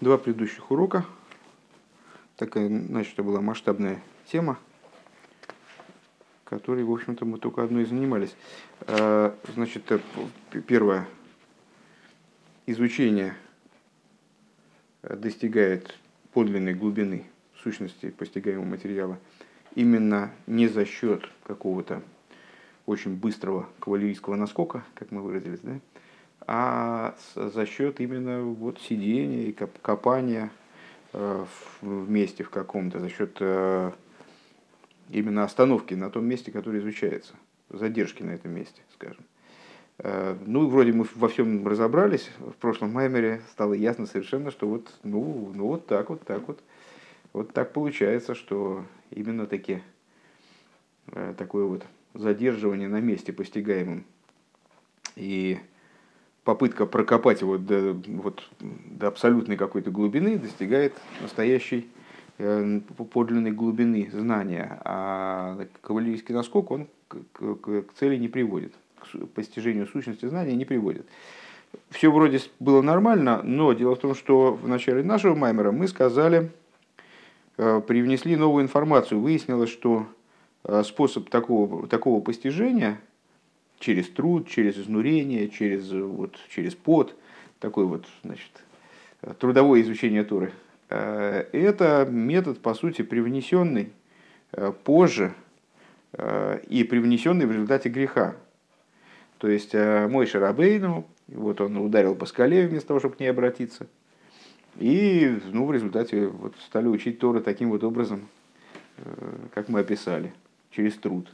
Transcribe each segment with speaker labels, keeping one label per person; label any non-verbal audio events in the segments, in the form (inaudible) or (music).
Speaker 1: Два предыдущих урока. Такая, значит, это была масштабная тема, которой, в общем-то, мы только одной и занимались. А, значит, э, первое. Изучение достигает подлинной глубины сущности постигаемого материала именно не за счет какого-то очень быстрого кавалерийского наскока, как мы выразились, да, а за счет именно вот сидения и копания э, в месте в каком-то, за счет э, именно остановки на том месте, которое изучается, задержки на этом месте, скажем. Э, ну, вроде мы во всем разобрались. В прошлом маймере стало ясно совершенно, что вот, ну, ну вот так вот, так вот. Вот так получается, что именно таки такое вот задерживание на месте постигаемым и попытка прокопать его до, вот, до абсолютной какой-то глубины достигает настоящей э, подлинной глубины знания, а кавалерийский наскок он к, к, к цели не приводит, к постижению сущности знания не приводит. Все вроде было нормально, но дело в том, что в начале нашего маймера мы сказали, э, привнесли новую информацию. Выяснилось, что э, способ такого, такого постижения – через труд, через изнурение, через, вот, через пот, такой вот, значит, трудовое изучение Торы. Э, это метод, по сути, привнесенный э, позже э, и привнесенный в результате греха. То есть мой Шарабейну, вот он ударил по скале вместо того, чтобы к ней обратиться. И ну, в результате вот, стали учить Торы таким вот образом, как мы описали, через труд.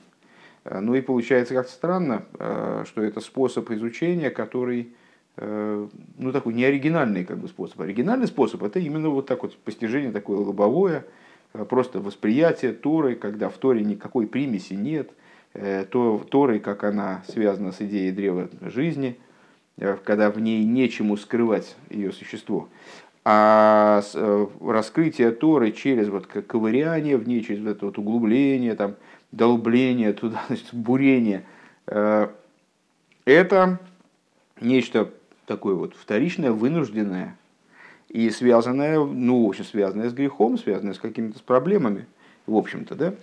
Speaker 1: Э, ну и получается как-то странно, э, что это способ изучения, который э, ну, такой неоригинальный как бы, способ. Оригинальный способ – это именно вот так вот постижение такое лобовое, просто восприятие Торы, когда в Торе никакой примеси нет, то Торой, как она связана с идеей древа жизни, когда в ней нечему скрывать ее существо. А раскрытие Торы через вот ковыряние в ней, через вот это вот углубление, там, долбление туда, (laughs) значит, бурение. Э, это нечто такое вот вторичное, вынужденное и связанное, ну, очень связанное с грехом, связанное с какими-то с проблемами, в общем-то, да.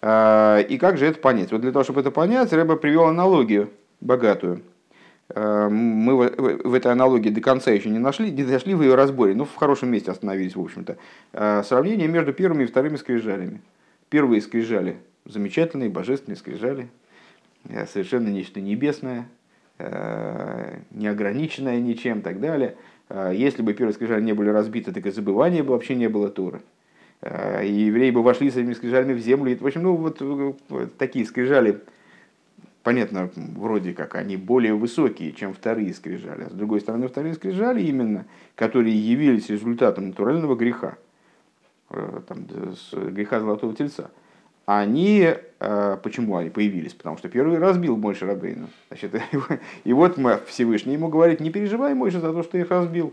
Speaker 1: Э, и как же это понять? Вот для того, чтобы это понять, Рэба привел аналогию богатую. Э, мы в этой аналогии до конца еще не нашли, не дошли в ее разборе, но в хорошем месте остановились, в общем-то. Сравнение между первыми и вторыми скрижалями. Первые скрижали замечательные, божественные скрижали, э, совершенно нечто небесное, э, неограниченное ничем и так далее. Э, если бы первые скрижали не были разбиты, так и забывания бы вообще не было Торы. И евреи бы вошли с этими скрижалями в землю. В общем, ну вот такие скрижали, понятно, вроде как они более высокие, чем вторые скрижали. А с другой стороны, вторые скрижали именно, которые явились результатом натурального греха, там, греха золотого тельца – они, э, почему они появились? Потому что первый разбил Мойша Рабейну. Значит, (laughs) и вот мы Всевышний ему говорит, не переживай, Мойша, за то, что их разбил.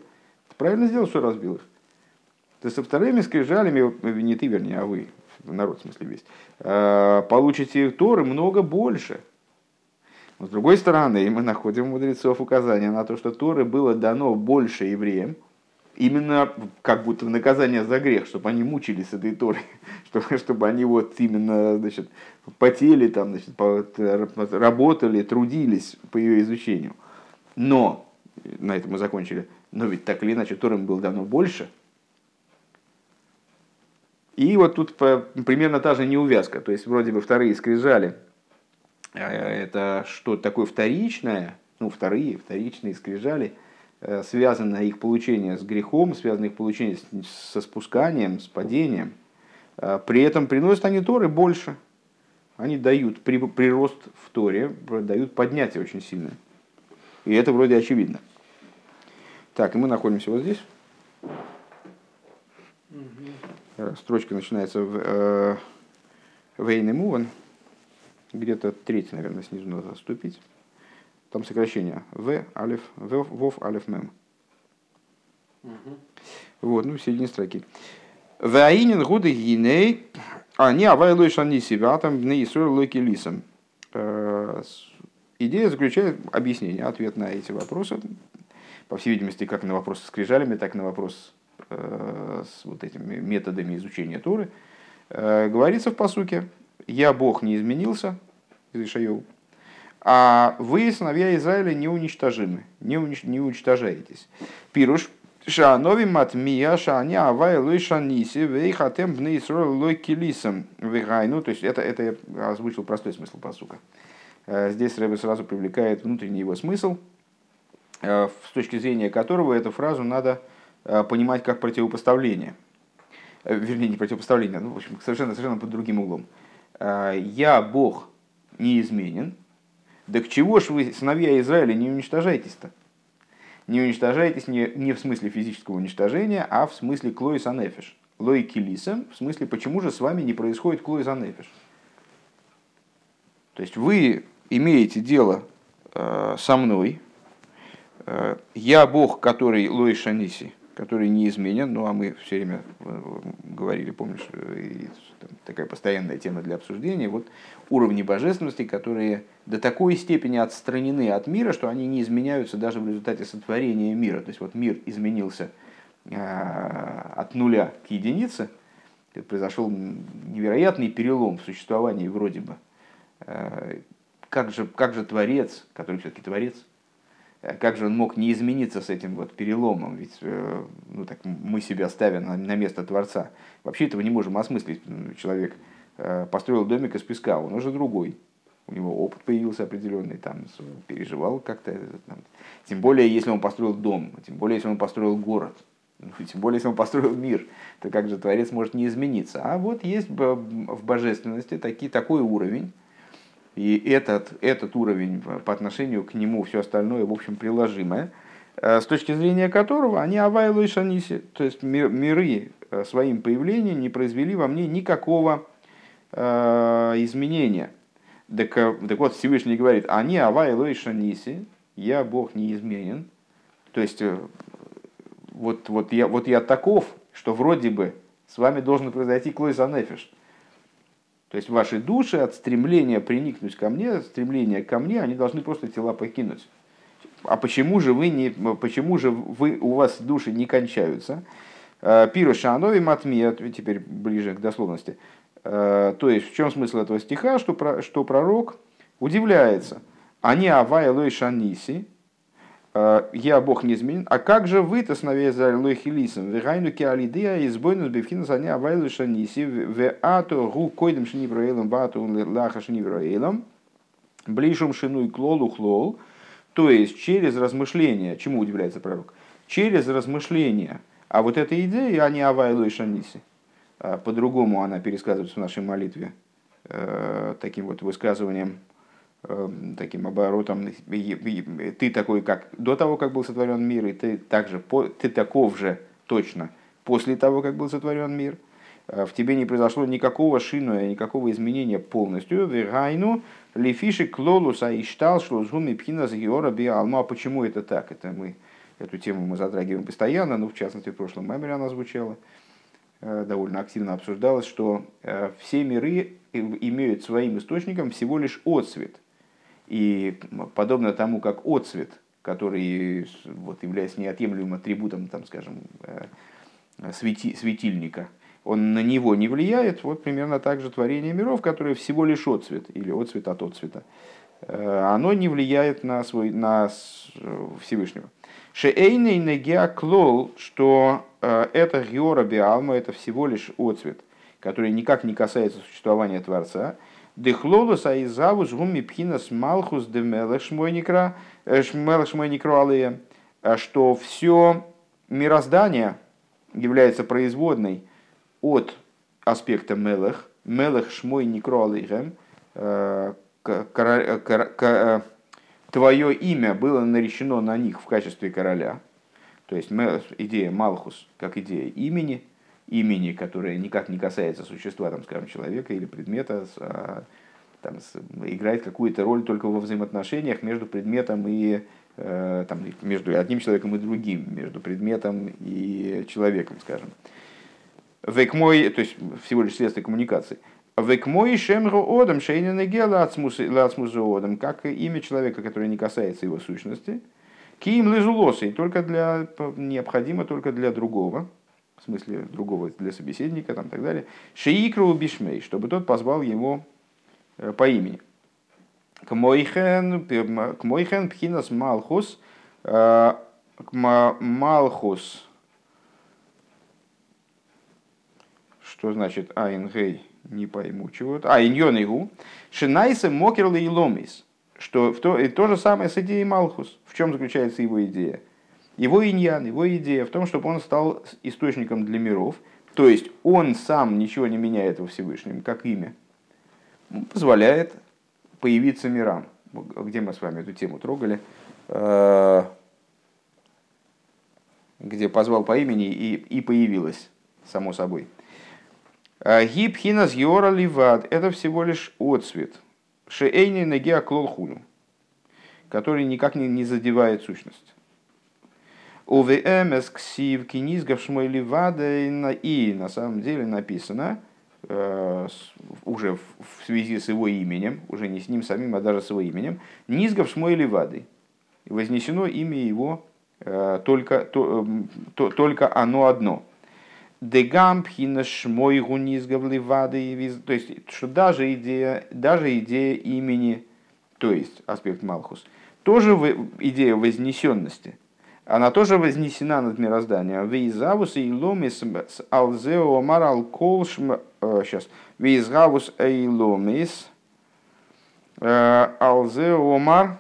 Speaker 1: Ты правильно сделал, что разбил их. Ты со вторыми скрижалями, не ты, вернее, а вы, народ в смысле весь, э, получите Торы много больше. Но с другой стороны, мы находим у мудрецов указания на то, что Торы было дано больше евреям, именно как будто в наказание за грех, чтобы они мучились этой Торой, (laughs) чтобы, чтобы они вот именно значит, потели, там, значит, работали, трудились по ее изучению. Но, на этом мы закончили, но ведь так или иначе Торам было давно больше. И вот тут примерно та же неувязка. То есть вроде бы вторые скрижали. Э, это что такое вторичное, ну вторые, вторичные скрижали – связано их получение с грехом, связано их получение со спусканием, с падением. Э, при этом приносят они Торы больше. Они дают прирост в Торе, дают поднятие очень сильное. И это вроде очевидно. Так, и мы находимся вот здесь. Угу. Строчка начинается в Вейн и Муван. Где-то третий, наверное, снизу надо отступить. Там сокращение. В, алиф, в, вов, алиф, мем. Вот, ну, в середине строки. Ваинин гуды гиней, а не авайлой шани себя, там не исрой лойки лисом. Э, идея заключает объяснение, ответ на эти вопросы, по всей видимости, как на вопрос с крижалями, так и на вопрос с вот этими методами изучения Торы, говорится в посуке «Я Бог не изменился», из Ишайоу, а вы, сыновья Израиля, не уничтожимы, не, унич, не уничтожаетесь. Пируш, Шанови матмия шани авай лой шаниси вейхатем бны лой килисом вегайну. То есть это, это я озвучил простой смысл посука. Э, здесь Рэбе сразу привлекает внутренний его смысл, э, с точки зрения которого эту фразу надо э, понимать как противопоставление. Вернее, не противопоставление, ну, в общем, совершенно, совершенно под другим углом. «Я, Бог, неизменен, да к чего ж вы, сыновья Израиля, не уничтожаетесь-то?» не уничтожаетесь не, не в смысле физического уничтожения, а в смысле клоис анефиш. Лой килиса, в смысле, почему же с вами не происходит клоис анефиш. То есть вы имеете дело э, со мной, э, я Бог, который лой шаниси, который неизменен, ну а мы все время э, говорили, помнишь, э, такая постоянная тема для обсуждения, вот уровни божественности, которые до такой степени отстранены от мира, что они не изменяются даже в результате сотворения мира. То есть вот мир изменился э, от нуля к единице, произошел невероятный перелом в существовании вроде бы. Как же, как же Творец, который все-таки Творец, как же он мог не измениться с этим вот переломом? Ведь э, ну, так, мы себя ставим на, на место Творца. Вообще этого не можем осмыслить. Человек э, построил домик из песка, он уже другой. У него опыт появился определенный, там, переживал как-то. Тем более, если он построил дом, тем более, если он построил город, ну, тем более, если он построил мир, то как же Творец может не измениться? А вот есть в божественности таки, такой уровень, и этот, этот уровень по отношению к нему, все остальное, в общем, приложимое, э, с точки зрения которого они авайлу и шаниси, то есть миры э, своим появлением не произвели во мне никакого э, изменения. Так, так вот, Всевышний говорит, они авайлу и шаниси, я Бог неизменен. То есть, вот, вот, я, вот я таков, что вроде бы с вами должен произойти клойс анефиш. То есть ваши души от стремления приникнуть ко мне, стремления ко мне, они должны просто тела покинуть. А почему же вы не, почему же вы, у вас души не кончаются? Э, Пиру Шанови Матмия, теперь ближе к дословности. Э, то есть в чем смысл этого стиха, что, что пророк удивляется. Они авай лой шаниси, я Бог не изменен. А как же вы-то снове за лохилисом? Вегайну киалидея избойнус бифхина заня авайлу шаниси в ато гу койдем шинивроэлом вату лаха шинивроэлом ближум шину и клолу хлол. То есть через размышления, чему удивляется пророк? Через размышления а вот эта идея, а не авайлу и шаниси. Э, по-другому она пересказывается в нашей молитве э, таким вот высказыванием таким оборотом. Ты такой, как до того, как был сотворен мир, и ты также ты таков же точно после того, как был сотворен мир. Э, в тебе не произошло никакого шину, никакого изменения полностью. Вегайну лифиши клолуса и штал шлозгуми пхина згиора биалма. А почему это так? Это мы Эту тему мы затрагиваем постоянно, но в частности в прошлом меморе она звучала, э, довольно активно обсуждалось, что э, все миры имеют своим источником всего лишь отцвет – и подобно тому, как отцвет, который вот, является неотъемлемым атрибутом, там, скажем, э, свети, светильника, он на него не влияет, вот примерно так же творение миров, которое всего лишь отцвет, или отцвет от отцвета, э, оно не влияет на, свой, на Всевышнего. Шеэйней негеа клол, что э, это геора биалма, это всего лишь отцвет, который никак не касается существования Творца, Дехлолус аизавус гуми пхинас малхус де мелech шмойникра шмойникра алея, э, что все мироздание является производной от аспекта мелех, мелех шмой э, твое имя было наречено на них в качестве короля, то есть идея Малхус как идея имени, имени, которое никак не касается существа, там, скажем, человека или предмета, а, там, играет какую-то роль только во взаимоотношениях между предметом и э, там, между одним человеком и другим, между предметом и человеком, скажем. Век мой, то есть всего лишь следствие коммуникации. Век мой шемру одам шейнен одам, как имя человека, которое не касается его сущности. Киим лежулосы, только для, необходимо только для другого. В смысле другого для собеседника там, так далее, шиикру бишмей, чтобы тот позвал его э, по имени. К мойхен, пхинас малхус, э, малхус, что значит айнгей, не пойму чего. А, иньон игу. Шинайса мокерл и ломис. Что в то, и то же самое с идеей Малхус. В чем заключается его идея? Его иньян, его идея в том, чтобы он стал источником для миров. То есть он сам ничего не меняет во Всевышнем, как имя. Позволяет появиться мирам. Где мы с вами эту тему трогали? Э, где позвал по имени и, и появилась, само собой. А Гибхинас Йора Ливад – это всего лишь отцвет. Шеэйни Негеа Клолхуну, который никак не, не задевает сущность. ОВМС Ксив Кинизгав Шмой Ливада и на самом деле написано э, уже в связи с его именем, уже не с ним самим, а даже с его именем, Низгав Шмой Ливады. Вознесено имя его э, только, то, э, то, только оно одно – Дегампхина шмой гуниз вады То есть, что даже идея, даже идея имени, то есть аспект Малхус, тоже идея вознесенности, она тоже вознесена над мирозданием. Вейзавус и ломис алзео омар алкол сейчас. Э, Вейзавус и ломис э, алзео омар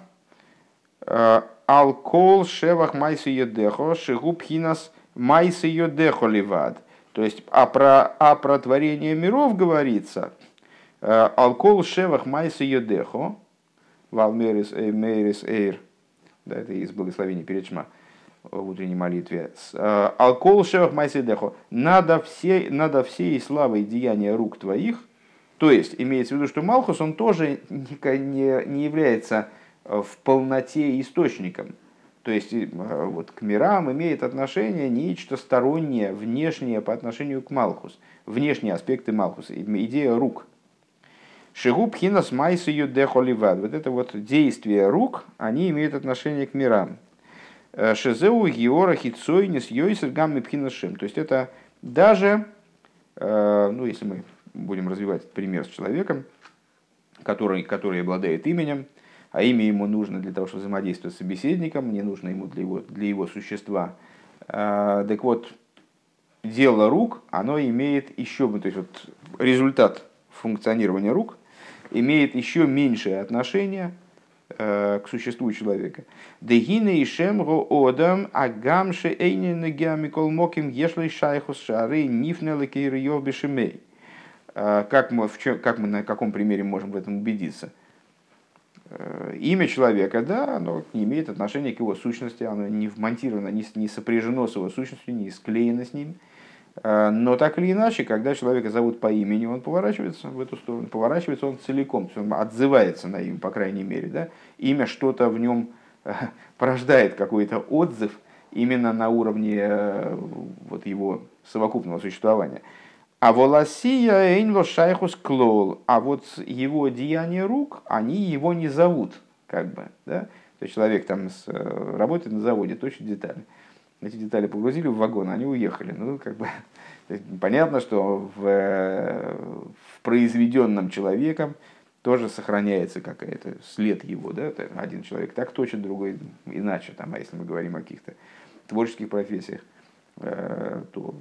Speaker 1: э, алкол шевах майсу едехо шигубхинас майсу едехо ливад. То есть, а про, а про творение миров говорится, Алкол шевах майса йодехо, валмерис эйр, да, это из благословения перед шма в утренней молитве. Э, Алкол шевах майса йодехо, надо всей, надо всей славой деяния рук твоих, то есть, имеется в виду, что Малхус, он тоже не, не является э, в полноте источником. То есть а, вот, к мирам имеет отношение нечто стороннее, внешнее по отношению к Малхус. Внешние аспекты Малхуса, идея рук. Шигуб хинас майсу юдехоливад. Вот это вот действие рук, они имеют отношение к мирам. Э, Шезеу геора хитсойнис йойсер гамми пхинашим. То есть это даже, э, ну если мы будем развивать пример с человеком, который, который обладает именем, а имя ему нужно для того, чтобы взаимодействовать с собеседником, не нужно ему для его, для его существа. А, так вот, дело рук, оно имеет еще, то есть вот результат функционирования рук имеет еще меньшее отношение э, к существу человека. Дегина и шемго одам агамше эйнин геамикол моким ешлей шайхус шары нифнелы кейриев бешемей. А, как мы, в чем, как мы на каком примере можем в этом убедиться? Э, имя человека, да, оно не имеет отношения к его сущности, оно не вмонтировано, не, не сопряжено с его сущностью, не склеено с ним. Э, но так или иначе, когда человека зовут по имени, он поворачивается в эту сторону, поворачивается он целиком, он отзывается на имя, по крайней мере. Да? Имя что-то в нем э, (laughs) порождает какой-то отзыв именно на уровне вот его совокупного существования. А волосия эйнло шайхус клол. А вот его деяния рук, они его не зовут. Как бы, да? То есть человек там э, работает на заводе, точит детали. Эти детали погрузили в вагон, они уехали. Ну, как бы, (laughs) понятно, что в, э, в произведенном человеком тоже сохраняется какая-то след его. Да? Один человек так точит, другой иначе. Там, а если мы говорим о каких-то творческих профессиях. Э, то,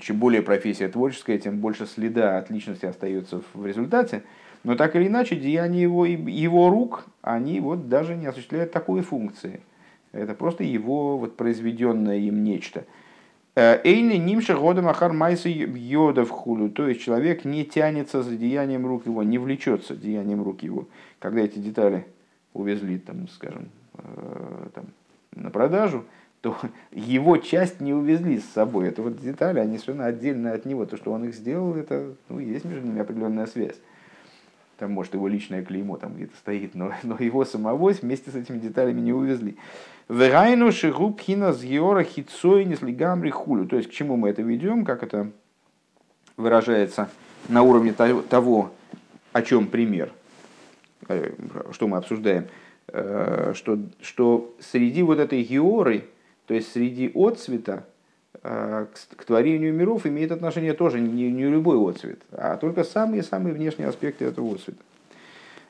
Speaker 1: чем более профессия творческая, тем больше следа от личности остается в результате. Но так или иначе, деяния его, его рук, они вот даже не осуществляют такой функции. Это просто его вот произведенное им нечто. Э, Эйни нимша годом ахар майса йода в хулю. То есть человек не тянется за деянием рук его, не влечется деянием рук его. Когда эти детали увезли, там, скажем, э, там, на продажу, то (laughs) его часть не увезли с собой. Это вот детали, они совершенно отдельно от него. То, что он их сделал, это ну, есть между ними определенная связь. Там, может, его личное клеймо там где-то стоит, но, (laughs) но его самого вместе с этими деталями не увезли. Верайну шигуб хина згиора хитсой несли гамри хулю. То есть, к чему мы это ведем, как это выражается на уровне того, о чем пример, э, что мы обсуждаем, э, что, что среди вот этой георы, то есть среди отцвета к, к творению миров имеет отношение тоже не, не любой отцвет, а только самые-самые внешние аспекты этого отцвета.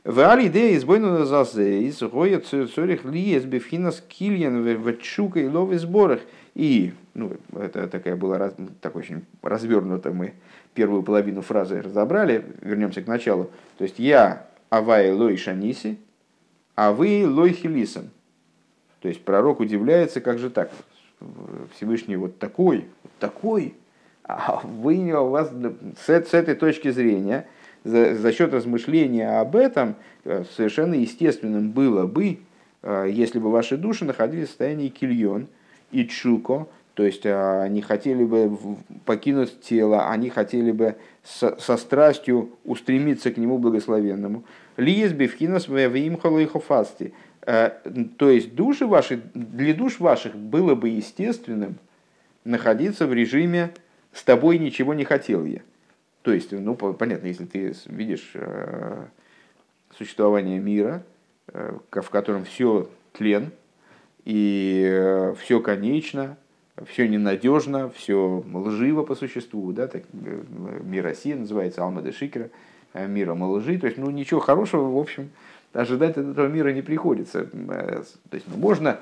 Speaker 1: В алиде избойну зазе из гоя цорих лиес бифхинас кильян в чука и сборах. И, ну, это такая была, так очень развернуто мы первую половину фразы разобрали, вернемся к началу. То есть я авай лой шаниси, а вы лой хилисом. То есть пророк удивляется, как же так, Всевышний вот такой, такой, а вы, у вас с, с этой точки зрения – за, за счет размышления об этом э, совершенно естественным было бы, э, если бы ваши души находились в состоянии кильон и чуко, то есть э, они хотели бы покинуть тело, они хотели бы со, со страстью устремиться к нему благословенному. Лиес бифхинас веимхалайхофасти. То есть души ваши, для душ ваших было бы естественным находиться в режиме «с тобой ничего не хотел я». То есть, ну, понятно, если ты видишь э, существование мира, э, в котором все тлен, и э, все конечно, все ненадежно, все лживо по существу, да, так, мир России называется Алмада Шикера, миром лжи, то есть, ну, ничего хорошего, в общем, ожидать от этого мира не приходится. То есть, ну, можно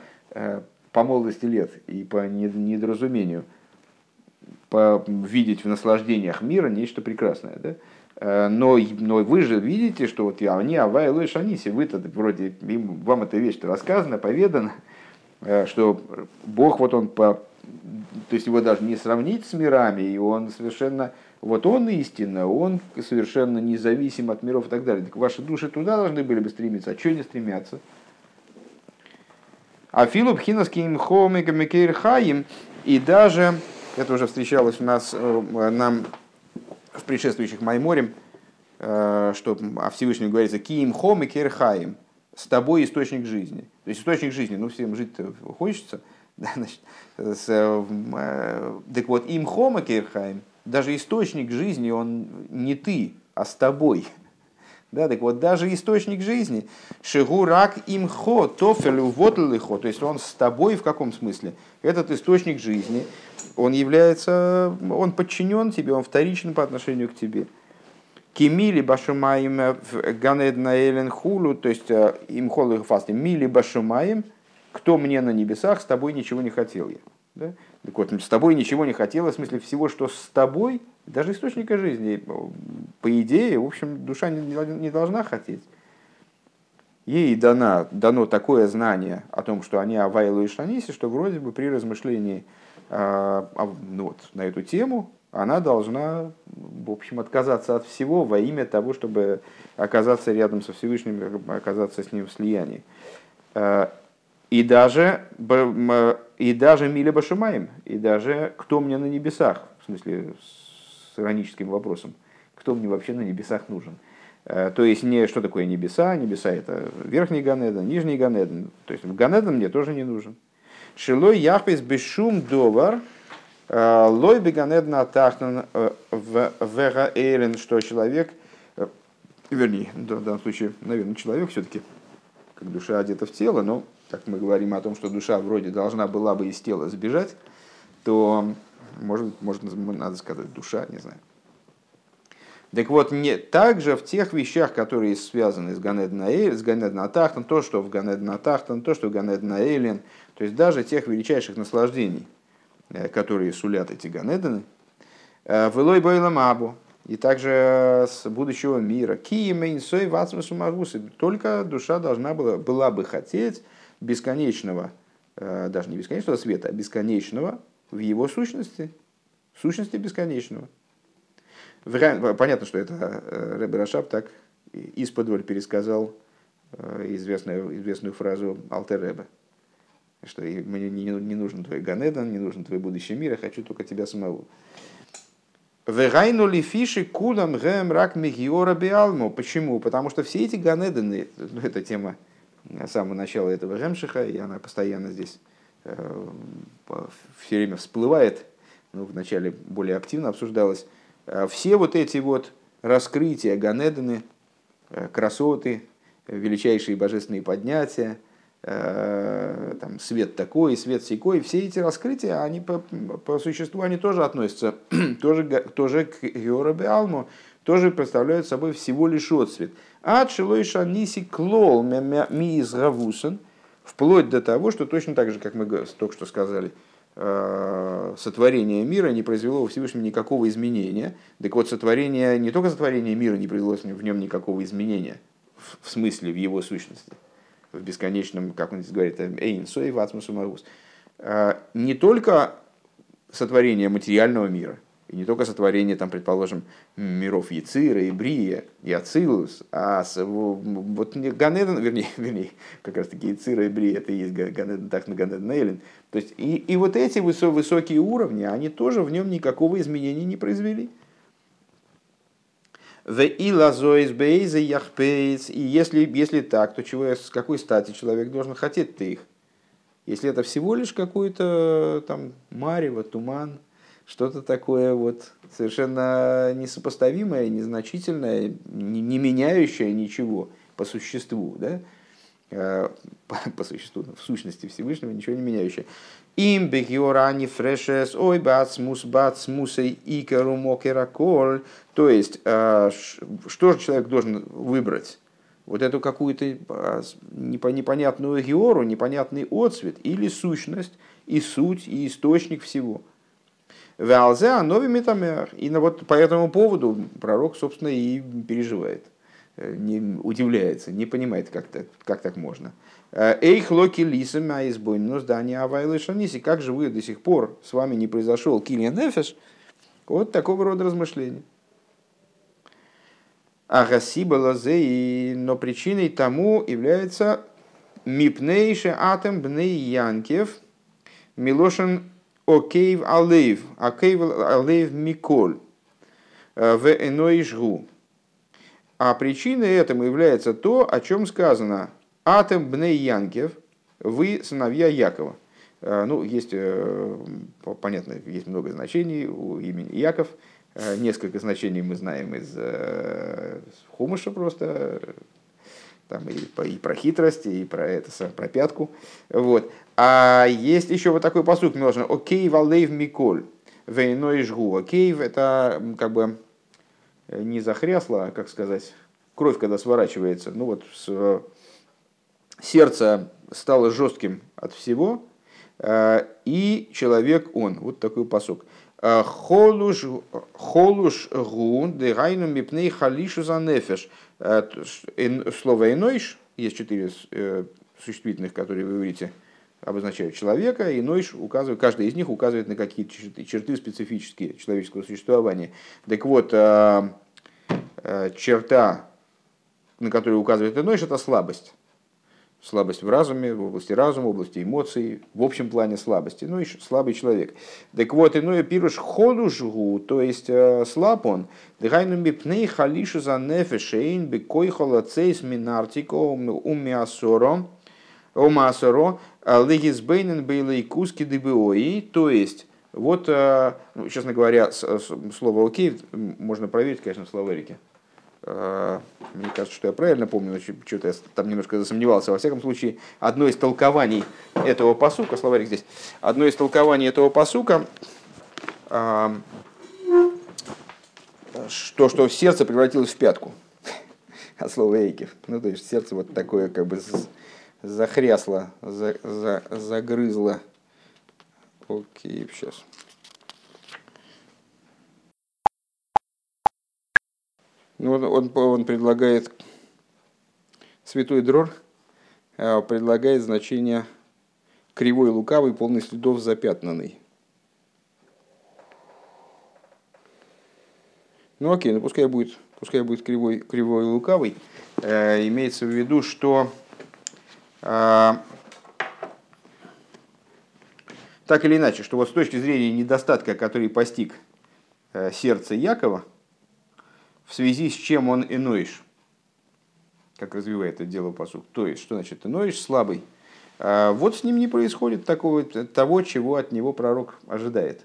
Speaker 1: по молодости лет и по недоразумению – видеть в наслаждениях мира нечто прекрасное. Да? Э, но, но вы же видите, что вот они, Авай, Лой, Шаниси, вы-то вроде, им, вам эта вещь-то рассказана, поведана, э, что Бог вот он по... То есть его даже не сравнить с мирами, и он совершенно... Вот он истинно, он совершенно независим от миров и так далее. Так ваши души туда должны были бы стремиться, а что не стремятся? А Филуп Хинаским Хомикамикейр Хаим, и даже это уже встречалось у нас, э, нам в предшествующих Майморе, э, что о Всевышнем говорится «Киим хом и керхаим» с тобой источник жизни. То есть источник жизни, ну всем жить хочется. (laughs) Да, значит, с, э, так вот, им хома керхаим, даже источник жизни, он не ты, а с тобой. Да, так вот, даже источник жизни, шигурак имхо, тофелю вотлихо, то есть он с тобой в каком смысле? Этот источник жизни, он является, он подчинен тебе, он вторичен по отношению к тебе. Кимили башумаем ганед на хулу, то есть э, им холы фасты, мили башумаем, кто мне на небесах, с тобой ничего не хотел я. Да? Так вот, с тобой ничего не хотел, в смысле всего, что с тобой, даже источника жизни, по идее, в общем, душа не, не должна хотеть. Ей дано, дано такое знание о том, что они Авайлу и Шаниси, что вроде бы при размышлении а, а, ну вот, на эту тему, она должна, в общем, отказаться от всего во имя того, чтобы оказаться рядом со Всевышним, оказаться с ним в слиянии. И даже, и даже Миля Башимаем, и даже кто мне на небесах, в смысле с ироническим вопросом, кто мне вообще на небесах нужен. То есть, не что такое небеса, небеса это верхний Ганеден, нижний Ганеден, то есть Ганеден мне тоже не нужен. Шилой яхпис бешум довар, э, лой беганедна тахтан э, в вега эйлен, что человек, э, вернее, в данном случае, наверное, человек все-таки, как душа одета в тело, но как мы говорим о том, что душа вроде должна была бы из тела сбежать, то может, может, надо сказать душа, не знаю. Так вот, не, также в тех вещах, которые связаны с Ганедна Атахтан, то, что в Ганедна Атахтан, то, что в Ганедна Эйлен, то есть даже тех величайших наслаждений, э, которые сулят эти Ганеданы, э, в Илой Бойламабу, и также с будущего мира. Киемейнсой вацмасумагусы. Только душа должна была, была бы хотеть бесконечного, э, даже не бесконечного света, а бесконечного в его сущности, сущности бесконечного. Понятно, что это Рэбе Рашаб так из-под пересказал известную, известную фразу Алтер Рэбе что мне не, не нужен твой Ганедан, не нужен твой будущий мир, я хочу только тебя самого. Вегайну ли фиши кулам гэм рак мегиора биалму. Почему? Потому что все эти Ганеданы, ну, это тема с самого начала этого Гемшиха, и она постоянно здесь э, все время всплывает, ну, вначале более активно обсуждалась. Э, все вот эти вот раскрытия Ганеданы, э, красоты, величайшие божественные поднятия, э, там, свет такой, свет секой, все эти раскрытия, они по, по существу, они тоже относятся тоже, (clears throat) тоже к Георобе Алму, тоже представляют собой всего лишь отцвет. А Шилойша Ниси Клол Ми из Гавусен, вплоть до того, что точно так же, как мы только что сказали, э, сотворение мира не произвело во Всевышнем никакого изменения. Так вот, сотворение, не только сотворение мира не произвело в нем никакого изменения, в смысле, в его сущности, в бесконечном, как он здесь говорит, эйн, сой, ватмусу. А, не только сотворение материального мира, и не только сотворение, там, предположим, миров Яцира, и Брия, и Ацилус, а с, вот Ганеден, вернее, (laughs) вернее, как раз таки Яцира и Брия, это и есть Ганеден, так на Ганеден Эйлен. То есть, и, и вот эти высокие уровни, они тоже в нем никакого изменения не произвели. И если, если так, то чего, с какой стати человек должен хотеть-то их? Если это всего лишь какой-то там марево, туман, что-то такое вот совершенно несопоставимое, незначительное, не, не меняющее ничего по существу, да? Э, (laughs) по, по существу, в сущности Всевышнего ничего не меняющее. Им бегиорани фрешес, ой бацмус бацмусей икару мокераколь. То есть, э, что же человек должен выбрать? Вот эту какую-то а, непонятную геору, непонятный отцвет или сущность, и суть, и источник всего. Валзе, а новыми метамер. И вот по этому поводу пророк, собственно, и переживает. Э, не удивляется, не понимает, как так, как так можно. Эйх локи лисам а избойну здание авайлы шаниси. Как же вы до сих пор с вами не произошел килия нефеш? Вот такого рода размышления. Агасиба лазей, но причиной тому является мипнейше атом бней янкев милошин окейв алейв, окейв алейв миколь, в эноишгу. А причиной этому является то, о чем сказано «Атом бней Янкев, вы сыновья Якова». Э, ну, есть, э, понятно, есть много значений у имени Яков. Э, несколько значений мы знаем из Хумыша просто, там и, и про хитрость, и про это, про пятку. Вот. А есть еще вот такой посук, можно «Окей, валейв миколь». Вейной жгу. Окей, это как бы не захрясло, а, как сказать, кровь, когда сворачивается, ну вот с, сердце стало жестким от всего, э, и человек он. Вот такой посок. Э, холуш гу дегайну мипней халишу за нефеш. Э, слово «инойш», есть четыре существительных, которые вы видите, обозначают человека, иной указывает, каждый из них указывает на какие-то черты, черты специфические человеческого существования. Так вот, э, э, черта, на которую указывает иной, это слабость. Слабость в разуме, в области разума, в области эмоций, в общем плане слабости. Ну и слабый человек. Так вот, иной пируш ходу жгу, то есть э, слаб он. Дыхайну мипней халишу за нефешейн бекой холоцейс минартико умиасоро Омасоро, Легисбейнен Бейлей Куски Дебиои, то есть, вот, э, ну, честно говоря, слово «окей» можно проверить, конечно, в словарике. Э, мне кажется, что я правильно помню, что-то я там немножко засомневался. Во всяком случае, одно из толкований этого посука, словарик здесь, одно из толкований этого посука, э, что, что сердце превратилось в пятку (laughs) от слова «эйкев». Ну, то есть сердце вот такое как бы захрясло, за, за, загрызло. Окей, сейчас. Он, он, он предлагает, святой дрор э, предлагает значение кривой лукавый, полный следов запятнанный. Ну окей, ну пускай будет, пускай будет кривой, кривой лукавый. Э, имеется в виду, что а, так или иначе, что вот с точки зрения недостатка, который постиг э, сердце Якова, в связи с чем он иноиш, как развивает это дело посуд, то есть, что значит иноиш, слабый, а, вот с ним не происходит такого, того, чего от него пророк ожидает.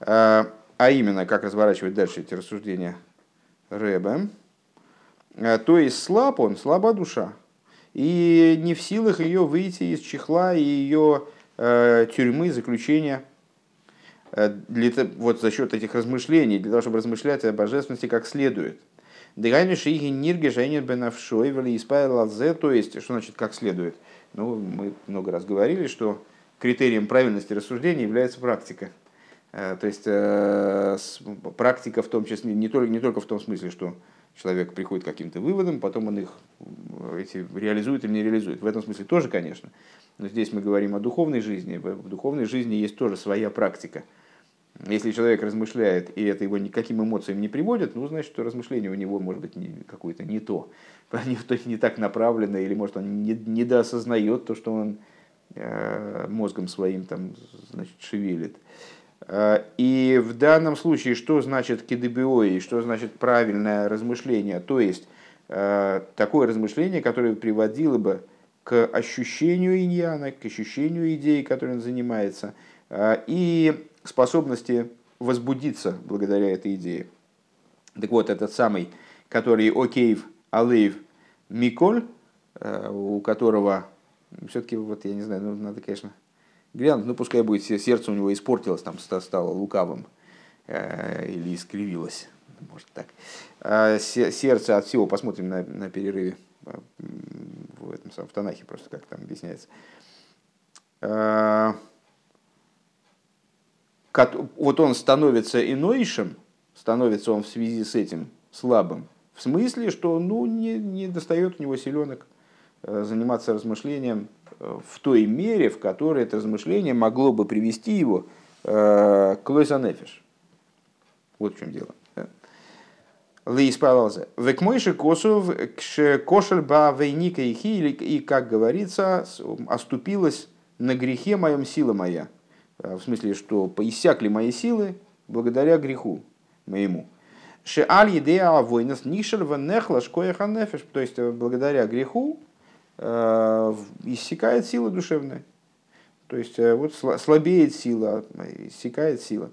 Speaker 1: А, а именно, как разворачивать дальше эти рассуждения Рэбе, то есть слаб он, слаба душа, и не в силах ее выйти из чехла и ее э, тюрьмы, заключения для, вот за счет этих размышлений, для того, чтобы размышлять о божественности как следует. Дыгайну шиги нирге женер бенавшой то есть, что значит как следует? Ну, мы много раз говорили, что критерием правильности рассуждения является практика. Э, то есть э, практика в том числе, не только, не только в том смысле, что человек приходит к каким-то выводам, потом он их эти, реализует или не реализует. В этом смысле тоже, конечно. Но здесь мы говорим о духовной жизни. В духовной жизни есть тоже своя практика. Если человек размышляет, и это его никаким эмоциям не приводит, ну, значит, что размышление у него может быть не, какое-то не то. (laughs) Не, то, не так направлено, или может он не, недоосознает то, что он э, мозгом своим там, значит, шевелит. Э, и в данном случае, что значит кедебиои, что значит правильное размышление, то есть э, такое размышление, которое приводило бы к ощущению иньяна, к ощущению идеи, которой он занимается, э, и способности возбудиться благодаря этой идее. Так вот, этот самый, который Окейв, Алейв, Миколь, у которого все-таки, вот я не знаю, ну, надо, конечно, глянуть, ну пускай будет, сердце у него испортилось, там стало лукавым э, или искривилось, может так. А сердце от всего, посмотрим на, на перерыве э, в этом самом, в Танахе просто, как там объясняется. Вот он становится инойшим, становится он в связи с этим слабым, в смысле, что ну, не, не достает у него силенок э, заниматься размышлением в той мере, в которой это размышление могло бы привести его э, к лойзанефиш. Вот в чем дело. Лейс Павлзе. Век мойши косов кошель ба вейника и и, как говорится, оступилась на грехе моем сила моя. Э, в смысле, что поиссякли мои силы благодаря греху моему. Шеаль едеа войнас нишель ванехла шкоя нефеш. То есть, э, благодаря греху Э, иссякает сила душевная. То есть э, вот слабеет сила, иссякает сила.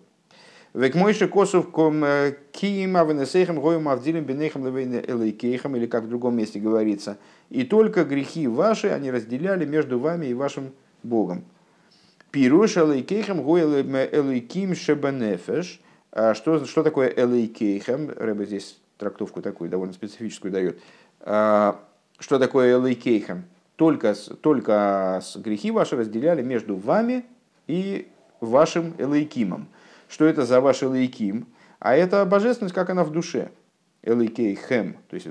Speaker 1: Век мойши косов ком киим авенесейхам гоем авдилем бенейхам элейкейхам, или как в другом месте говорится, и только грехи ваши они разделяли между вами и вашим Богом. Пируш элейкейхам гоем элейким шебанефеш. А что, что такое элейкейхам? Рэба здесь трактовку такую довольно специфическую дает а, что такое Элейкейхам? Только, только грехи ваши разделяли между вами и вашим Элейкимом. Что это за ваш Элейким? А это божественность, как она в душе. Элейкейхем, то есть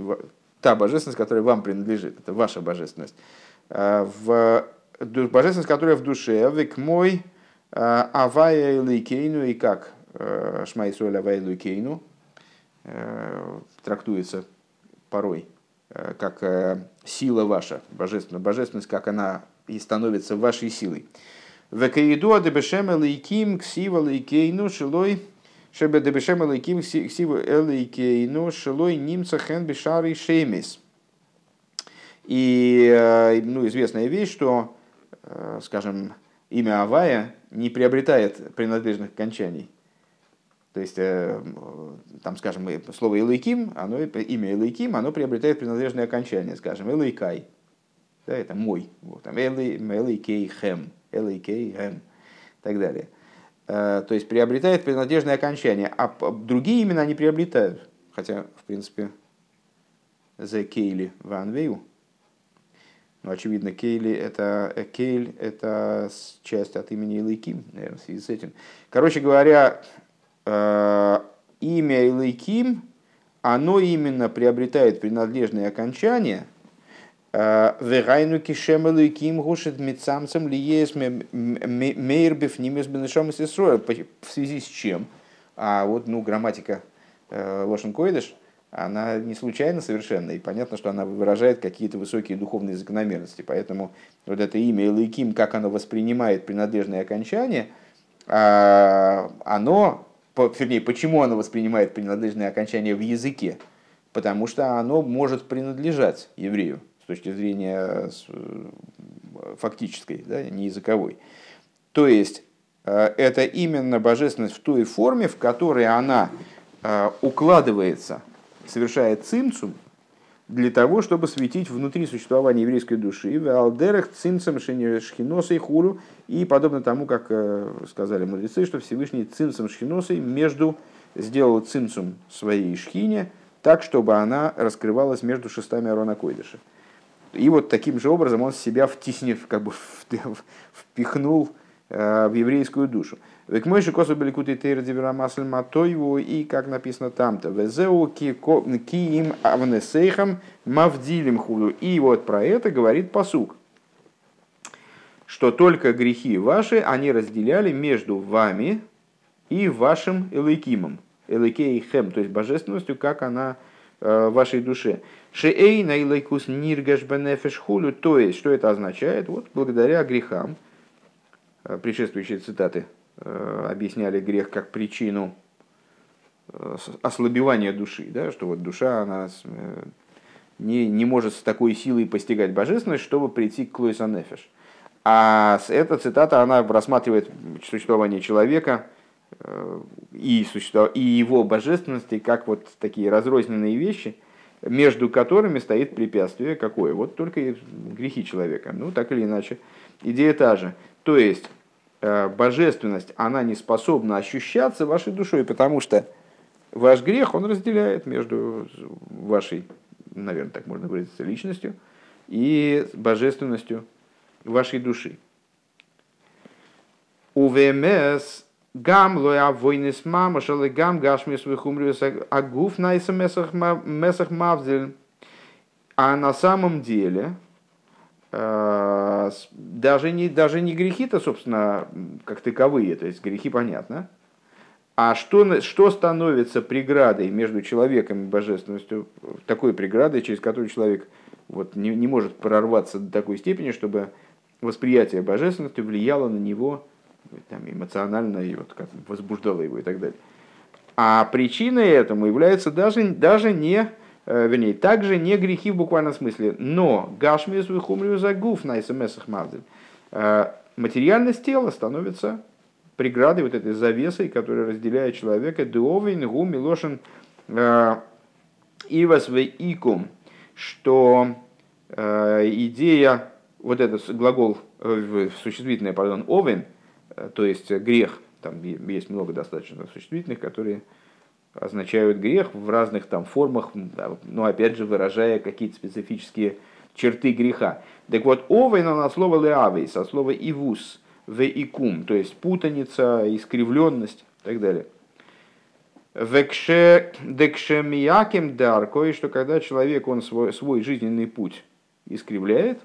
Speaker 1: та божественность, которая вам принадлежит, это ваша божественность. А, в божественность, которая в душе, век мой а, авая элейкейну, и как а, шмайсуэль авая элейкейну, трактуется порой Э, как э, сила ваша, божественная божественность, как она и становится вашей силой. Векаиду адебешем элейким ксива лейкейну шилой шебе дебешем элейким ксива элейкейну шилой нимца хен бешарый шеймис. И э, ну, известная вещь, что, скажем, имя Авая не приобретает принадлежных окончаний. То есть, э, там, скажем, слово Элейким, оно, имя Элейким, оно приобретает принадлежное окончание, скажем, Элейкай. Да, это мой. Вот, там, Элейкей Хэм, Элейкей Хэм и так далее. Э, то есть, приобретает принадлежное окончание, а другие имена не приобретают. Хотя, в принципе, The Кейли Ван Вейу. Ну, очевидно, Кейли это, э, Кейль это часть от имени Элейким, наверное, в связи с этим. Короче говоря, Э, имя Илайким, оно именно приобретает принадлежные окончания. Э, Верайну кишем Илайким гушит мецамцем лиес мейрбев нимес бенешом В связи с чем? А вот ну, грамматика э, Лошен Койдыш, она не случайна совершенно, и понятно, что она выражает какие-то высокие духовные закономерности. Поэтому вот это имя Илайким, как оно воспринимает принадлежные окончания, оно вернее, почему оно воспринимает принадлежное окончание в языке? Потому что оно может принадлежать еврею с точки зрения фактической, да, не языковой. То есть, э, это именно божественность в той форме, в которой она э, укладывается, совершает цимцум для того, чтобы светить внутри существования еврейской души, в алдерах цинцем шхиноса и хулю, и подобно тому, как э, сказали мудрецы, что Всевышний цинцем шхиносой между сделал цинцум своей шхине, так, чтобы она раскрывалась между шестами Арона Койдыша. И вот таким же образом он себя втиснев, как бы (laughs) впихнул э, в еврейскую душу. Век мой же косу были куты тейр масль матойву, и как написано там-то, везеу ки им авнесейхам мавдилим худу. И вот про это говорит посук, что только грехи ваши они разделяли между вами и вашим элейкимом, элейкейхем, то есть божественностью, как она э, в вашей душе. Шеэй на илайкус ниргаш бенефеш хулю, то есть, что это означает? Вот благодаря грехам, э, предшествующие цитаты объясняли грех как причину э, ослабевания души, да, что вот душа она э, не, не может с такой силой постигать божественность, чтобы прийти к Луиса Нефеш. А эта цитата, она рассматривает существование человека и, существо, и его божественности как вот такие разрозненные вещи, между которыми стоит препятствие какое? Вот только грехи человека. Ну, так или иначе, идея та же. То есть, Э, божественность, она не способна ощущаться вашей душой, потому что ваш грех, он разделяет между вашей, наверное, так можно выразиться, личностью и божественностью вашей души. УВМС гам лоя войнес мама шалы гам гашмис вихумриус агуф найса месах мавзель. А на самом деле, Э, даже не, даже не грехи-то, собственно, как таковые, то есть грехи понятно, а что, что становится преградой между человеком и божественностью, такой преградой, через которую человек вот, не, не может прорваться до такой степени, чтобы восприятие божественности влияло на него там, эмоционально и вот, как возбуждало его и так далее. А причиной этому является даже, даже не Э, вернее, также не грехи в буквальном смысле, но гашмиус вихумрию загуф на смсах мавзель. Э, материальность тела становится преградой, вот этой завесой, которая разделяет человека, дуовин, гу, милошин, э, ивас икум, что идея, вот этот глагол, существительный, пардон, овен, то есть грех, там есть много достаточно существительных, которые означают грех в разных там формах, но опять же выражая какие-то специфические черты греха. Так вот, овен на слово леавейс, от слова ивус, веикум, то есть путаница, искривленность и так далее. Векше декшемияким дар, кое-что, когда человек он свой, свой жизненный путь искривляет,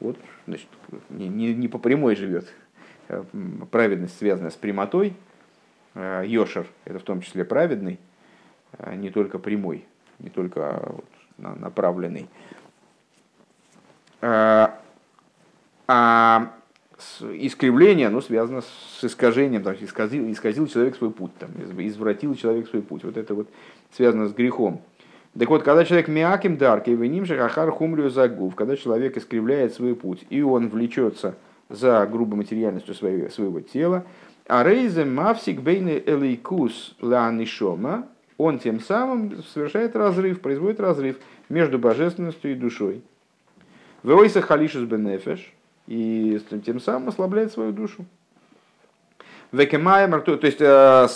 Speaker 1: вот, значит, не, не, не по прямой живет, а праведность связана с прямотой, Э, Йошер, это в том числе праведный, э, не только прямой, не только вот направленный. Э, а искривление ну, связано с искажением, там, исказил, исказил человек свой путь, там, извратил человек свой путь. Вот это вот связано с грехом. Так вот, когда человек миаким дарки, виним ахар хумрию загув, когда человек искривляет свой путь, и он влечется за грубой материальностью своего, своего тела, а рейзе мавсик бейны элейкус ланишома, он тем самым совершает разрыв, производит разрыв между божественностью и душой. Войса халишус бенефеш, и тем самым ослабляет свою душу. Векемаймер, то есть э,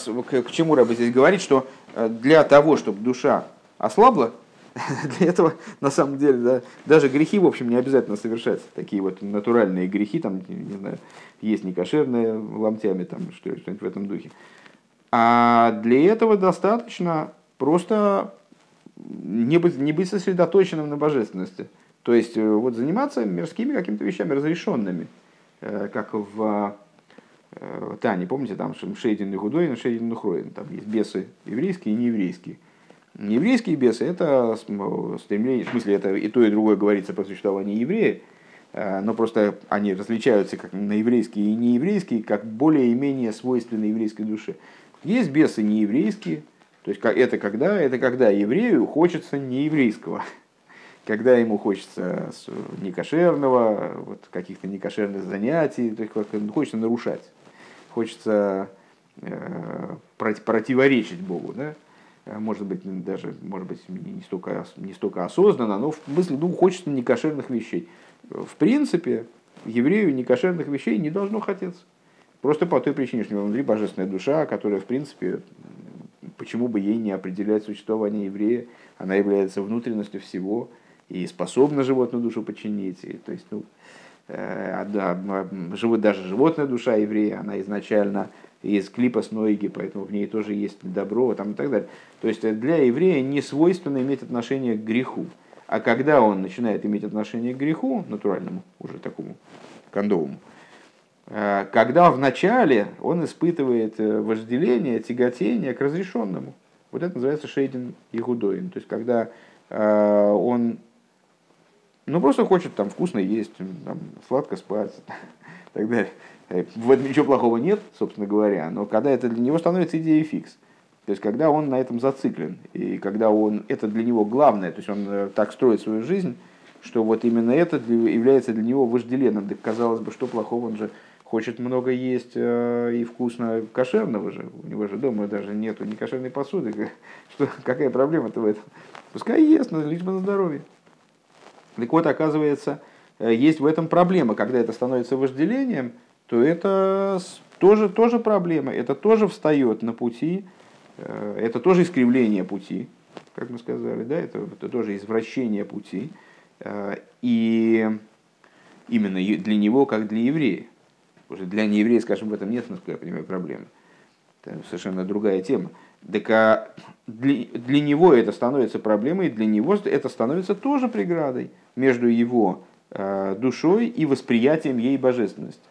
Speaker 1: к чему Рэба здесь говорит, что э, для того, чтобы душа ослабла, (laughs) Для этого, на самом деле, да, даже грехи, в общем, не обязательно совершать. Такие вот натуральные грехи, там, не знаю, есть некошерные ломтями, там, что-нибудь в этом духе. А для этого достаточно просто не быть, не быть сосредоточенным на божественности. То есть, э, вот заниматься мирскими какими-то вещами разрешенными, э, как в э, Тане, помните, там Шейдин и Худой, Шейдин и Хроин, там есть бесы еврейские и нееврейские. Еврейские бесы – это стремление, в смысле, это и то, и другое говорится про существование еврея, э, но просто они различаются как на еврейские и нееврейские, как более-менее свойственны еврейской душе. Есть бесы нееврейские, то есть это когда? Это когда еврею хочется нееврейского, (laughs) когда ему хочется некошерного, вот, каких-то некошерных занятий, то есть хочется нарушать, хочется э, противоречить Богу. Да? Может быть, даже, может быть, не столько, не столько осознанно, но в смысле, ну, хочется некошерных вещей. В принципе, еврею некошерных вещей не должно хотеться. Просто по той причине, что у него внутри божественная душа, которая, в принципе, почему бы ей не определять существование еврея, она является внутренностью всего и способна животную душу подчинить. И, то есть, ну, э, да, живут даже животная душа еврея, она изначально из клипа с Нойги, поэтому в ней тоже есть добро там, и так далее. То есть для еврея не свойственно иметь отношение к греху. А когда он начинает иметь отношение к греху, натуральному, уже такому кондовому, э, когда вначале он испытывает э, вожделение, тяготение к разрешенному. Вот это называется шейдин Игудоин. То есть когда э, он ну, просто хочет там вкусно есть, там, сладко спать (laughs) и так далее. В этом ничего плохого нет, собственно говоря, но когда это для него становится идеей фикс. То есть, когда он на этом зациклен, и когда он, это для него главное, то есть он э, так строит свою жизнь, что вот именно это является для него вожделенным. Так казалось бы, что плохого, он же хочет много есть э, и вкусно кошерного же. У него же дома даже нету ни кошерной посуды. (laughs) Что, какая проблема-то в этом? Пускай ест, но лишь бы на здоровье. Так вот, оказывается, э, есть в этом проблема. Когда это становится вожделением, то это тоже, тоже проблема. Это тоже встает на пути Э, это тоже искривление пути, как мы сказали, да, это, это тоже извращение пути. Э, и именно для него, как для еврея. Уже для нееврея, скажем, в этом нет, насколько я понимаю, проблемы. Это совершенно другая тема. Так а для, для него это становится проблемой, для него это становится тоже преградой между его э, душой и восприятием ей божественности.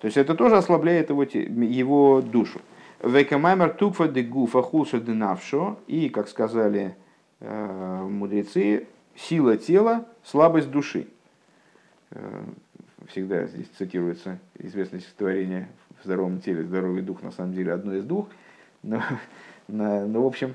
Speaker 1: То есть это тоже ослабляет его, его душу. Векамаймер тукфа де гуфа хулша де навшо. И, как сказали э, мудрецы, сила тела, слабость души. Э, всегда здесь цитируется известное стихотворение в здоровом теле, здоровый дух, на самом деле одно из двух. Но, но, но в общем,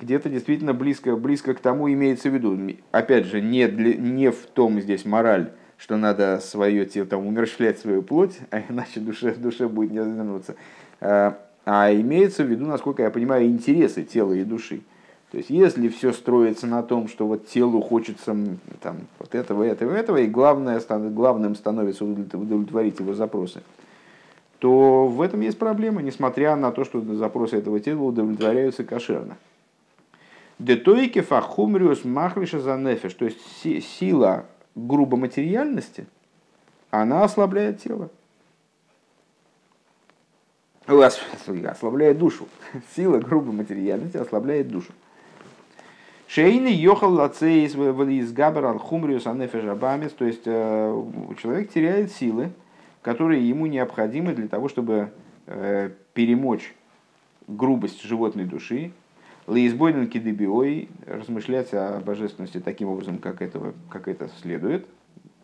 Speaker 1: где-то действительно близко, близко к тому имеется в виду. Опять же, не, для, не в том здесь мораль, что надо свое тело, там, умерщвлять свою плоть, а иначе душе, душе будет не развернуться. Э, а имеется в виду, насколько я понимаю, интересы тела и души. То есть, если все строится на том, что вот телу хочется там, вот этого, этого, этого, и главное, главным становится удовлетворить его запросы, то в этом есть проблема, несмотря на то, что запросы этого тела удовлетворяются кошерно. Детойки фахумриус махлиша за нефиш, то есть сила грубо материальности, она ослабляет тело ослабляет душу. (laughs) Сила грубой материальности ослабляет душу. Шейны йохал лацеис из габаран хумриус анефежабамис, то есть э, человек теряет силы, которые ему необходимы для того, чтобы э, перемочь грубость животной души, леизбойнен кидебиой, размышлять о божественности таким образом, как, этого, как это следует,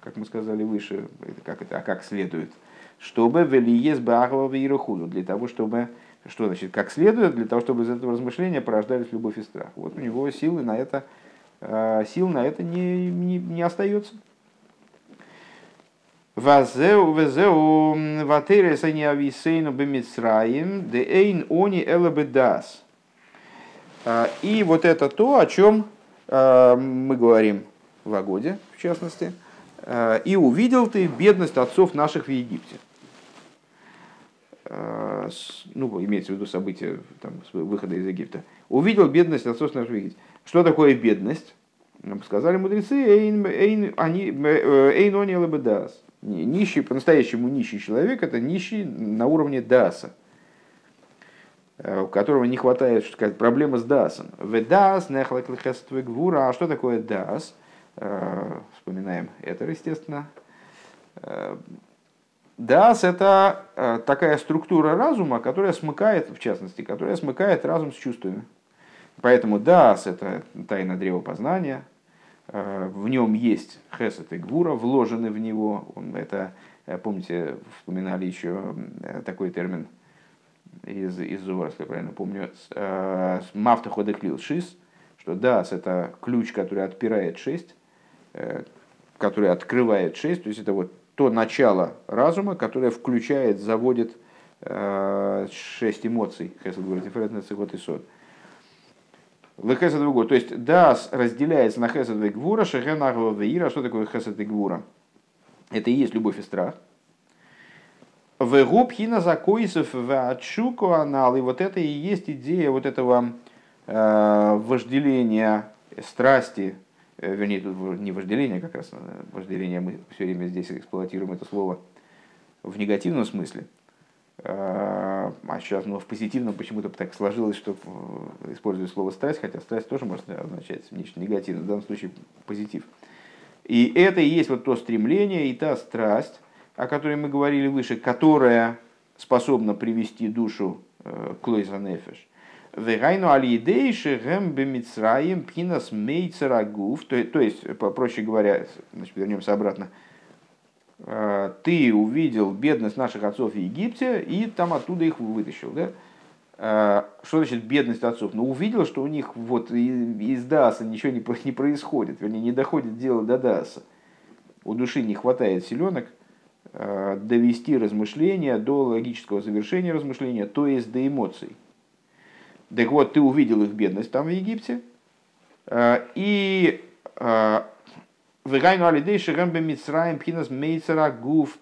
Speaker 1: как мы сказали выше, как это, а как следует – чтобы велиес бахова и для того, чтобы, что значит, как следует, для того, чтобы из этого размышления порождались любовь и страх. Вот у него силы на это, э, сил на это не, не, не остается. Вазеу везеу ватерес они ависейну бемицраим де эйн они элабедас. Э, и вот это то, о чем э, мы говорим в Агоде, в частности. И увидел ты бедность отцов наших в Египте. Э, ну, имеется в виду события там, выхода из Египта, увидел бедность отцов нашего Египта. Что такое бедность? Сказали мудрецы, эйн, эйн, они, э, эйн они лабедас. Нищий, по-настоящему нищий человек, это нищий на уровне даса, э, у которого не хватает, что сказать, проблема с дасом. Ведас, гвура. А что такое дас? Вспоминаем это, естественно Дас – это э, такая структура разума, которая смыкает, в частности, которая смыкает разум с чувствами. Поэтому дас – это тайна древа познания, э, в нем есть хесед и гвура, вложены в него. Это, э, помните, вспоминали еще такой термин из, из Зора, если я правильно помню, мафта ходеклил шис, что дас – это ключ, который отпирает шесть, который открывает шесть, то есть это вот то начало разума, которое включает, заводит шесть эмоций, хесед тиферет нецегот и сот. Лехесед гвура. То есть дас разделяется на хесед и гвура, шехен веира. Что такое хесед и? Это и есть любовь и страх. Вегуб хина закоисов в анал. И вот это и есть идея вот этого э, вожделения страсти, э, вернее, тут не вожделение, как раз э, вожделение, мы все время здесь эксплуатируем это слово в негативном смысле, а сейчас ну, в позитивном почему-то так сложилось, что использую слово страсть, хотя страсть тоже может означать нечто негативное, в данном случае позитив. И это и есть вот то стремление и та страсть, о которой мы говорили выше, которая способна привести душу к лойза нефеш. Вегайну алидейши гэм бемицраем пинас мейцерагув. То есть, проще говоря, значит, вернемся обратно. А, ты увидел бедность наших отцов в Египте и там оттуда их вытащил. Да? А, что значит бедность отцов? Ну, увидел, что у них вот из Даса ничего не, происходит, вернее, не доходит дело до Даса. У души не хватает силенок а, довести размышления до логического завершения размышления, то есть до эмоций. Так вот, ты увидел их бедность там в Египте, э, и э, Вегайну алидей шерэмбе мицраем пхинас мейцера гуф,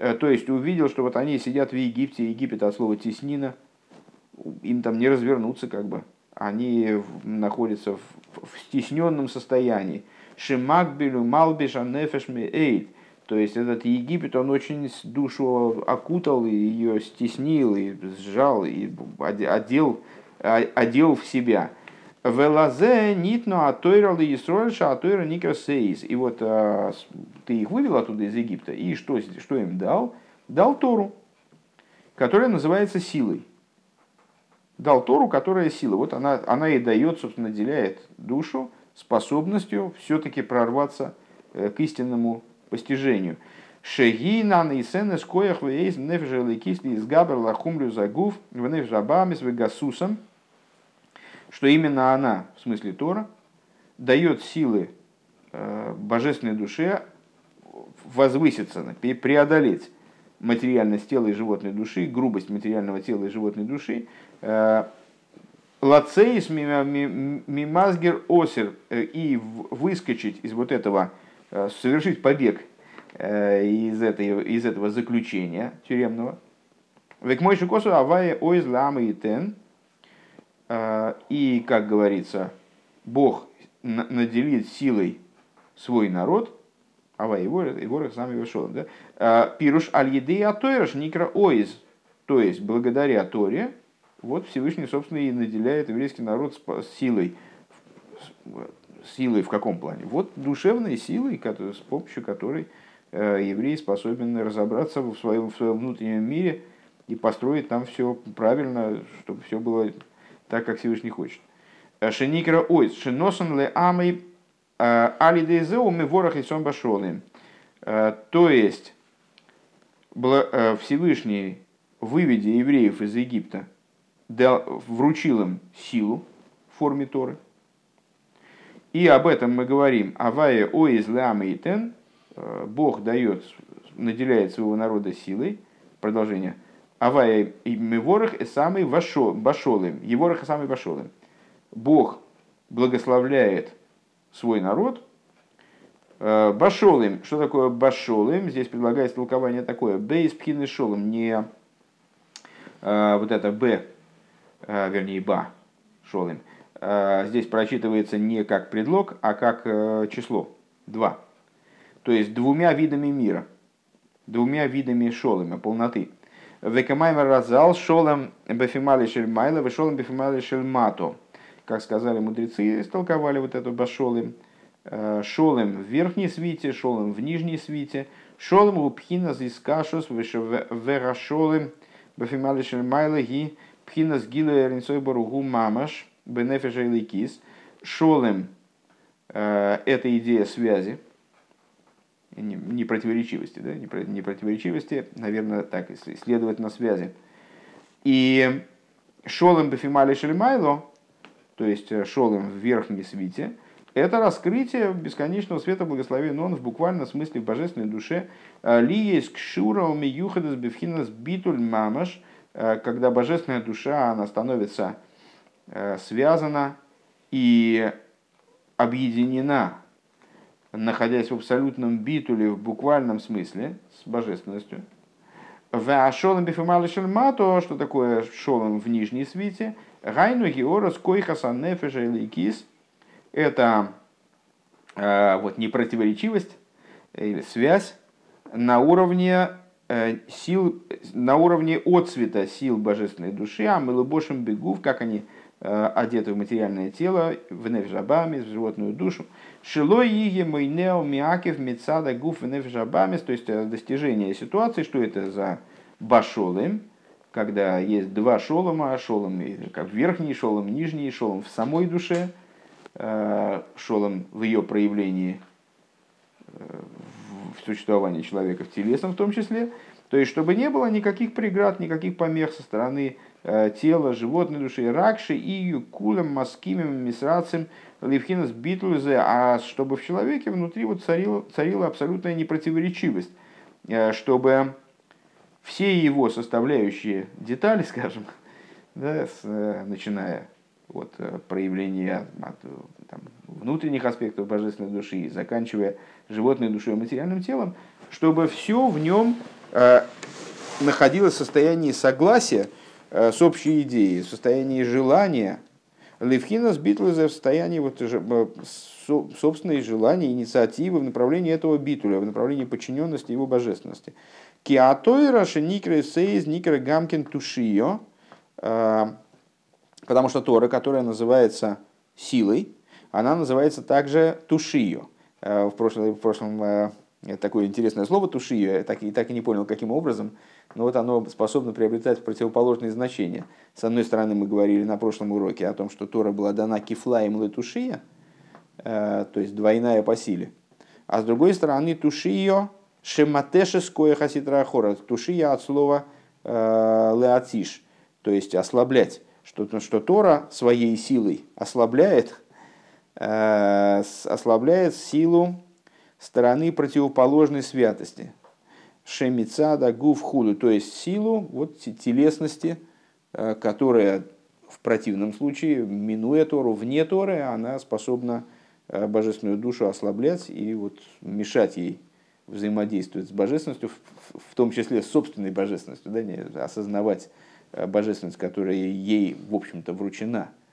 Speaker 1: э, то есть увидел, что вот они сидят в Египте, Египет от слова теснина, им там не развернуться как бы, они находятся в, в стесненном состоянии. Шимакбелю малбиша нефеш эйд, то есть этот Египет, он очень душу окутал, и ее стеснил, и сжал, и одел одел в себя. Велазе нитно атойра ли Исроэльша атойра никросеис. И вот а, ты их вывел оттуда из Египта, и что, что им дал? Дал Тору, которая называется силой. Дал Тору, которая сила. Вот она, она и дает, собственно, наделяет душу способностью все-таки прорваться э, к истинному постижению. Шегина нейсен эскоях вейз нефежелый кисли из габер лахумлю загув в нефжабамис вегасусом что именно она, в смысле Тора, дает силы э, божественной душе возвыситься, преодолеть материальность тела и животной души, грубость материального тела и животной души, э, лацеис мимазгер осер э, и выскочить из вот этого, совершить побег из, этой, из этого заключения тюремного. Век мой шикосу авая ойз лама и тен – и, как говорится, Бог наделит силой свой народ, а его его сами вышел. Да? А, Пируш аль еды атоираш никра оиз. То есть, благодаря Торе, вот Всевышний, собственно, и наделяет еврейский народ силой. Силой в каком плане? Вот душевной силой, с помощью которой э, еврей способен разобраться в своем, в своем внутреннем мире и построить там все правильно, чтобы все было так, как Всевышний хочет. Э, Шеникера ойс, шеносан ле амой э, алидезеу мы ворох и сон башолым. Э, то есть, Всевышний, выведя евреев из Египта, дал, вручил им силу в форме Торы. И об этом мы говорим. Авая оиз тен. Бог дает, наделяет своего народа силой. Продолжение. Авая и Меворах и самый Башолым. Еворах и самый Башолым. Бог благословляет свой народ. Э, Башолым. Что такое Башолым? Здесь предлагается толкование такое. Бейс пхины шолым. Не э, вот это Б, э, вернее Ба шолым. Здесь прочитывается не как предлог, а как число. Два. То есть двумя видами мира. Двумя видами шолыма, полноты. Векамаймер разал шолом бефимали шельмайла, вешолом бефимали шельмато. Как сказали мудрецы, истолковали вот эту башолым. Э, шолем в верхней свите, шолем в нижней свите. Шолем у пхина зискашус верашолем бефимали шельмайла ги пхина с гилу эрнцой баругу мамаш бенефеша и Шолем э, это идея связи, не противоречивости, да, не противоречивости, наверное, так, если следовать на связи. И шолем бефимали шельмайло, то есть э, шолем в верхней свите, это раскрытие бесконечного света благословения он в буквальном смысле в божественной душе. Ли есть кшура умиюхадас бифхинас битуль мамаш когда божественная душа, она становится связана и объединена, находясь в абсолютном битуле в буквальном смысле с божественностью. Шолом бифемали шельмато, что такое шолом в нижней свите, гайну георос койхаса нефеша кис, это э, вот непротиворечивость или связь на уровне э, сил, на уровне отцвета сил божественной души, а мы лыбошим бегув, как они Э, одеты в материальное тело, в нефжабами, в животную душу. Шилой иге мой нео миакев мецада гуф в нефжабами, то есть э, достижение ситуации, что это за башолым, когда есть два шолома, шолом как верхний шолом, нижний шолом в самой душе, э, шолом в ее проявлении в существовании человека в телесном в том числе, то есть чтобы не было никаких преград, никаких помех со стороны Э, тело животной души, ракши и кулем маскимем мисрацем ливхинас битлузе, а чтобы в человеке внутри вот царила, царила абсолютная непротиворечивость, э, чтобы все его составляющие детали, (laughs) скажем, да, с, э, начиная от проявления от, там, внутренних аспектов божественной души, заканчивая животной душой и материальным телом, чтобы все в нем э, находилось в состоянии согласия Э, с общей идеей, в состоянии желания, Левхинас Битлеза в состоянии вот, э, собственной желания, инициативы в направлении этого битуля, в направлении подчиненности его божественности. Киатойра шеникры сейз никры гамкин тушио, потому что Тора, которая называется силой, она называется также тушио. В прошлом, в прошлом такое интересное слово тушио, я так, и так и не понял, каким образом но вот оно способно приобретать противоположные значения. С одной стороны, мы говорили на прошлом уроке о том, что Тора была дана кифлаем летушия, э, то есть двойная по силе. А с другой стороны, тушио шематешеское хаситрахора, тушия от слова э, леатиш, то есть ослаблять. Что, что Тора своей силой ослабляет, э, ослабляет силу стороны противоположной святости, шемицада гуф худу, то есть силу вот, телесности, э, которая в противном случае, минуя Тору, вне Торы, она способна э, божественную душу ослаблять и вот мешать ей взаимодействовать с божественностью, в том числе с собственной божественностью, да, не осознавать э, божественность, которая ей, в общем-то, вручена –